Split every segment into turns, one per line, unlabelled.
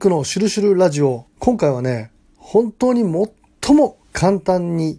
クのシュルシュルラジオ。今回はね、本当に最も簡単に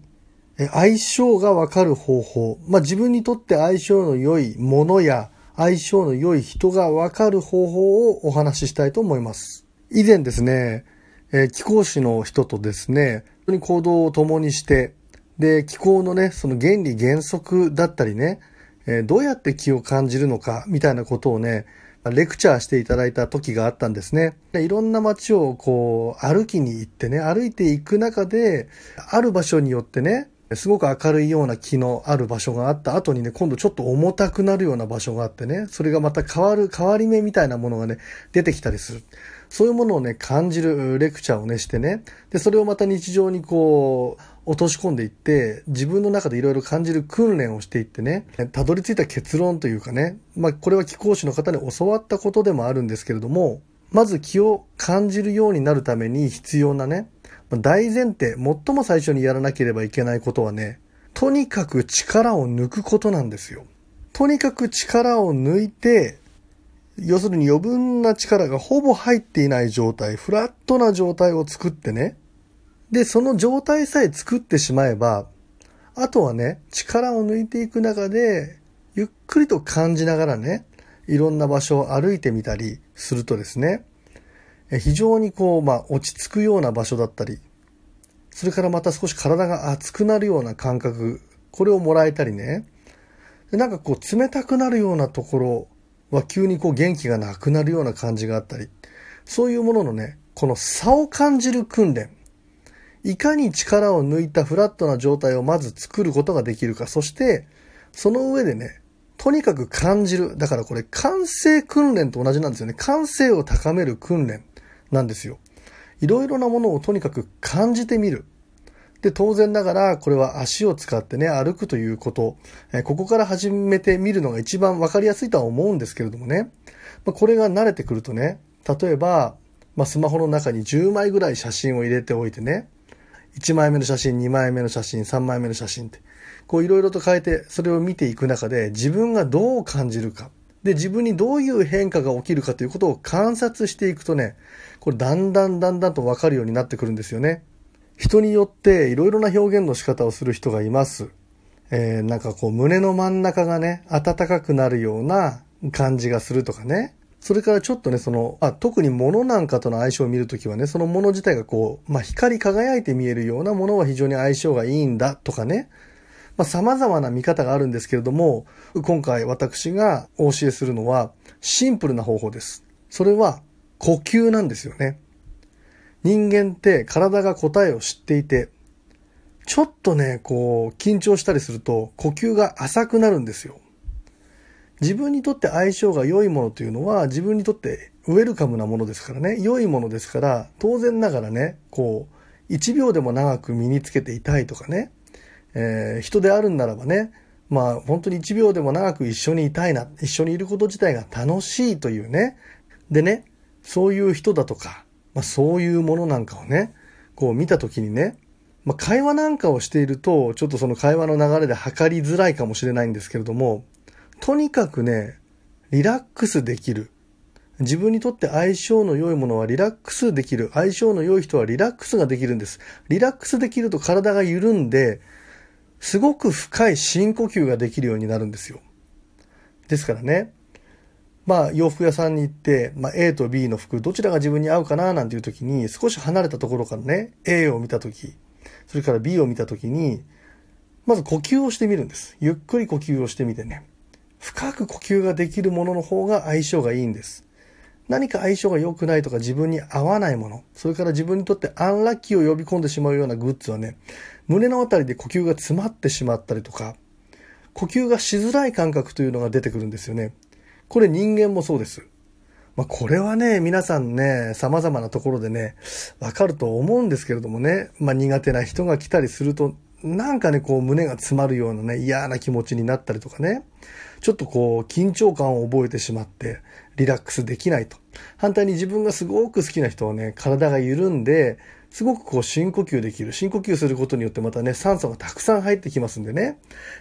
相性がわかる方法。まあ、自分にとって相性の良いものや相性の良い人がわかる方法をお話ししたいと思います。以前ですね、えー、気候士の人とですね、本当に行動を共にして、で、気候のね、その原理原則だったりね、え、どうやって気を感じるのかみたいなことをね、レクチャーしていただいた時があったんですね。いろんな街をこう歩きに行ってね、歩いていく中で、ある場所によってね、すごく明るいような木のある場所があった後にね、今度ちょっと重たくなるような場所があってね、それがまた変わる、変わり目みたいなものがね、出てきたりする。そういうものをね、感じるレクチャーをね、してね、で、それをまた日常にこう、落とし込んでいって、自分の中でいろいろ感じる訓練をしていってね、たどり着いた結論というかね、まあ、これは気候士の方に教わったことでもあるんですけれども、まず気を感じるようになるために必要なね、大前提、最も最初にやらなければいけないことはね、とにかく力を抜くことなんですよ。とにかく力を抜いて、要するに余分な力がほぼ入っていない状態、フラットな状態を作ってね、で、その状態さえ作ってしまえば、あとはね、力を抜いていく中で、ゆっくりと感じながらね、いろんな場所を歩いてみたりするとですね、非常にこう、まあ、落ち着くような場所だったり、それからまた少し体が熱くなるような感覚、これをもらえたりね、なんかこう、冷たくなるようなところは急にこう、元気がなくなるような感じがあったり、そういうもののね、この差を感じる訓練、いかに力を抜いたフラットな状態をまず作ることができるか。そして、その上でね、とにかく感じる。だからこれ、感性訓練と同じなんですよね。感性を高める訓練なんですよ。いろいろなものをとにかく感じてみる。で、当然ながら、これは足を使ってね、歩くということ。えここから始めてみるのが一番わかりやすいとは思うんですけれどもね。まこれが慣れてくるとね、例えば、まあ、スマホの中に10枚ぐらい写真を入れておいてね、1枚目の写真、2枚目の写真、3枚目の写真って、こういろいろと変えて、それを見ていく中で、自分がどう感じるか。で、自分にどういう変化が起きるかということを観察していくとね、これだんだんだんだんとわかるようになってくるんですよね。人によっていろいろな表現の仕方をする人がいます。えー、なんかこう胸の真ん中がね、暖かくなるような感じがするとかね。それからちょっとね、その、あ特に物なんかとの相性を見るときはね、その物自体がこう、まあ、光り輝いて見えるようなものは非常に相性がいいんだとかね、まあ、様々な見方があるんですけれども、今回私がお教えするのは、シンプルな方法です。それは、呼吸なんですよね。人間って体が答えを知っていて、ちょっとね、こう、緊張したりすると、呼吸が浅くなるんですよ。自分にとって相性が良いものというのは自分にとってウェルカムなものですからね、良いものですから、当然ながらね、こう、1秒でも長く身につけていたいとかね、えー、人であるんならばね、まあ本当に1秒でも長く一緒にいたいな、一緒にいること自体が楽しいというね。でね、そういう人だとか、まあそういうものなんかをね、こう見たときにね、まあ会話なんかをしていると、ちょっとその会話の流れで測りづらいかもしれないんですけれども、とにかくね、リラックスできる。自分にとって相性の良いものはリラックスできる。相性の良い人はリラックスができるんです。リラックスできると体が緩んで、すごく深い深呼吸ができるようになるんですよ。ですからね、まあ洋服屋さんに行って、まあ A と B の服、どちらが自分に合うかななんていう時に、少し離れたところからね、A を見た時、それから B を見た時に、まず呼吸をしてみるんです。ゆっくり呼吸をしてみてね。深く呼吸ができるものの方が相性がいいんです。何か相性が良くないとか自分に合わないもの、それから自分にとってアンラッキーを呼び込んでしまうようなグッズはね、胸のあたりで呼吸が詰まってしまったりとか、呼吸がしづらい感覚というのが出てくるんですよね。これ人間もそうです。まあ、これはね、皆さんね、様々なところでね、わかると思うんですけれどもね、まあ、苦手な人が来たりすると、なんかね、こう胸が詰まるようなね、嫌な気持ちになったりとかね、ちょっとこう緊張感を覚えてしまってリラックスできないと。反対に自分がすごく好きな人はね、体が緩んで、すごくこう深呼吸できる。深呼吸することによってまたね、酸素がたくさん入ってきますんでね、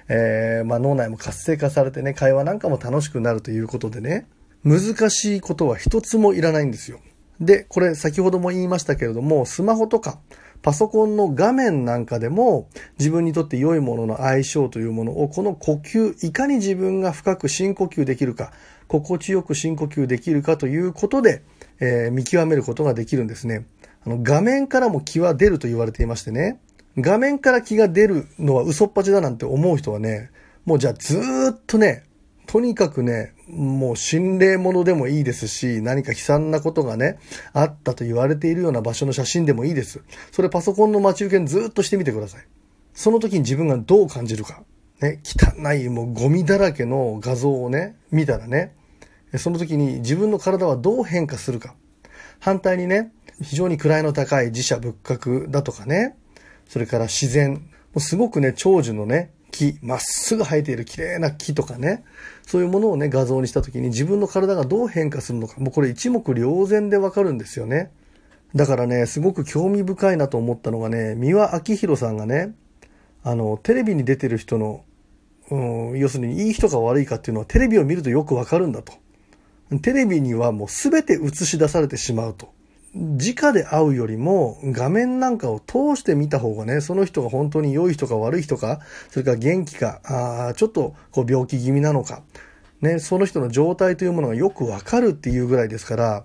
えー、まあ脳内も活性化されてね、会話なんかも楽しくなるということでね、難しいことは一つもいらないんですよ。で、これ先ほども言いましたけれども、スマホとかパソコンの画面なんかでも自分にとって良いものの相性というものをこの呼吸、いかに自分が深く深呼吸できるか、心地よく深呼吸できるかということで、えー、見極めることができるんですね。あの画面からも気は出ると言われていましてね、画面から気が出るのは嘘っぱちだなんて思う人はね、もうじゃあずっとね、とにかくね、もう心霊物でもいいですし、何か悲惨なことがね、あったと言われているような場所の写真でもいいです。それパソコンの待ち受けにずっとしてみてください。その時に自分がどう感じるか。ね、汚い、もうゴミだらけの画像をね、見たらね、その時に自分の体はどう変化するか。反対にね、非常に位の高い自社仏閣だとかね、それから自然、もうすごくね、長寿のね、木、まっすぐ生えている綺麗な木とかね、そういうものをね、画像にした時に自分の体がどう変化するのか、もうこれ一目瞭然でわかるんですよね。だからね、すごく興味深いなと思ったのがね、三輪明宏さんがね、あの、テレビに出てる人の、うん、要するにいい人か悪いかっていうのはテレビを見るとよくわかるんだと。テレビにはもう全て映し出されてしまうと。直で会うよりも画面なんかを通して見た方がね、その人が本当に良い人か悪い人か、それから元気か、あちょっとこう病気気味なのか、ね、その人の状態というものがよくわかるっていうぐらいですから、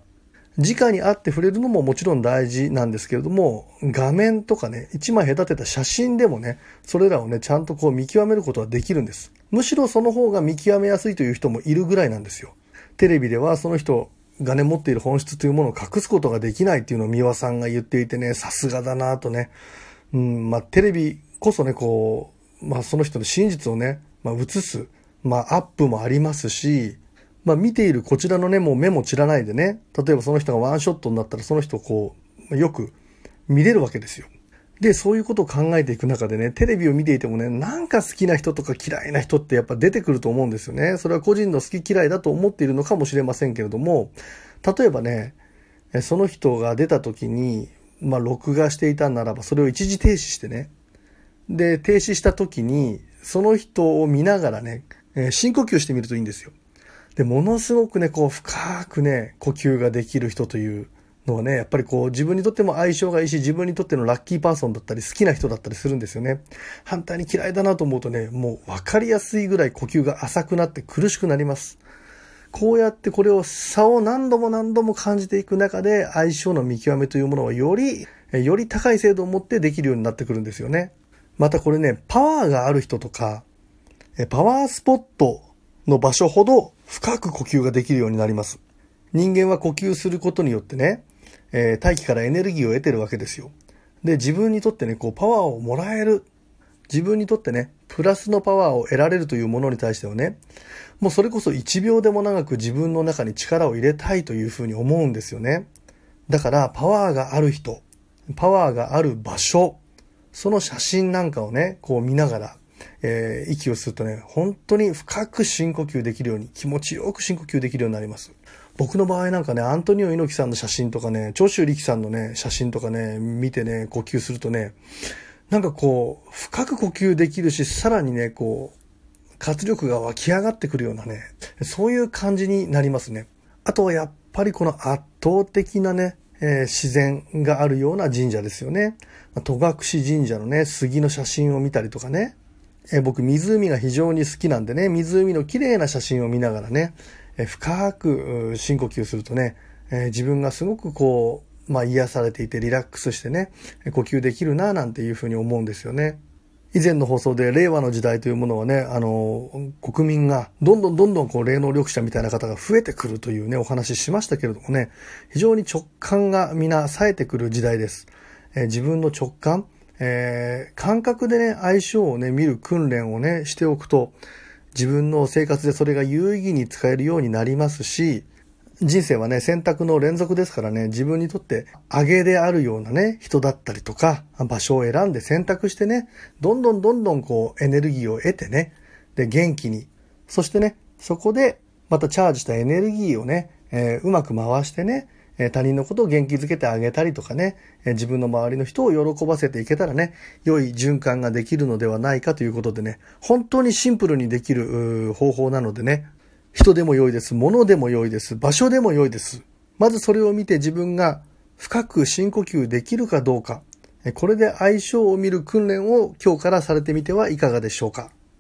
直に会って触れるのももちろん大事なんですけれども、画面とかね、一枚隔てた写真でもね、それらをね、ちゃんとこう見極めることはできるんです。むしろその方が見極めやすいという人もいるぐらいなんですよ。テレビではその人がね、持っている本質というものを隠すことができないっていうのを三輪さんが言っていてね、さすがだなとね。うん、まあ、テレビこそね、こう、まあ、その人の真実をね、まあ、映す、まあ、アップもありますし、まあ、見ているこちらのね、もう目も散らないでね、例えばその人がワンショットになったら、その人をこう、よく見れるわけですよ。で、そういうことを考えていく中でね、テレビを見ていてもね、なんか好きな人とか嫌いな人ってやっぱ出てくると思うんですよね。それは個人の好き嫌いだと思っているのかもしれませんけれども、例えばね、その人が出た時に、まあ、録画していたならば、それを一時停止してね。で、停止した時に、その人を見ながらね、深呼吸してみるといいんですよ。で、ものすごくね、こう、深くね、呼吸ができる人というのはね、やっぱりこう自分にとっても相性がいいし、自分にとってのラッキーパーソンだったり好きな人だったりするんですよね。反対に嫌いだなと思うとね、もう分かりやすいぐらい呼吸が浅くなって苦しくなります。こうやってこれを差を何度も何度も感じていく中で相性の見極めというものはより、より高い精度を持ってできるようになってくるんですよね。またこれね、パワーがある人とか、パワースポットの場所ほど深く呼吸ができるようになります。人間は呼吸することによってね、えー、大気からエネルギーを得てるわけですよ。で、自分にとってね、こう、パワーをもらえる。自分にとってね、プラスのパワーを得られるというものに対してはね、もうそれこそ1秒でも長く自分の中に力を入れたいというふうに思うんですよね。だから、パワーがある人、パワーがある場所、その写真なんかをね、こう見ながら、えー、息をするとね、本当に深く深呼吸できるように、気持ちよく深呼吸できるようになります。僕の場合なんかね、アントニオ猪木さんの写真とかね、長州力さんのね、写真とかね、見てね、呼吸するとね、なんかこう、深く呼吸できるし、さらにね、こう、活力が湧き上がってくるようなね、そういう感じになりますね。あとはやっぱりこの圧倒的なね、えー、自然があるような神社ですよね。戸隠神社のね、杉の写真を見たりとかね、えー、僕湖が非常に好きなんでね、湖の綺麗な写真を見ながらね、え深く深呼吸するとね、え自分がすごくこう、まあ癒されていてリラックスしてね、呼吸できるななんていうふうに思うんですよね。以前の放送で令和の時代というものはね、あの、国民がどんどんどんどんこう霊能力者みたいな方が増えてくるというね、お話ししましたけれどもね、非常に直感が皆冴えてくる時代です。え、自分の直感、えー、感覚でね、相性をね、見る訓練をね、しておくと、自分の生活でそれが有意義に使えるようになりますし、人生はね、選択の連続ですからね、自分にとって上げであるようなね、人だったりとか、場所を選んで選択してね、どんどんどんどんこうエネルギーを得てね、で、元気に、そしてね、そこでまたチャージしたエネルギーをね、えー、うまく回してね、え他人のことを元気づけてあげたりとかね、え自分の周りの人を喜ばせていけたらね、良い循環ができるのではないかということでね、本当にシンプルにできる方法なのでね、人でも良いです、物でも良いです、場所でも良いです。まずそれを見て自分が深く深呼吸できるかどうか、これで相性を見る訓練を今日からされてみてはいかがでしょうか。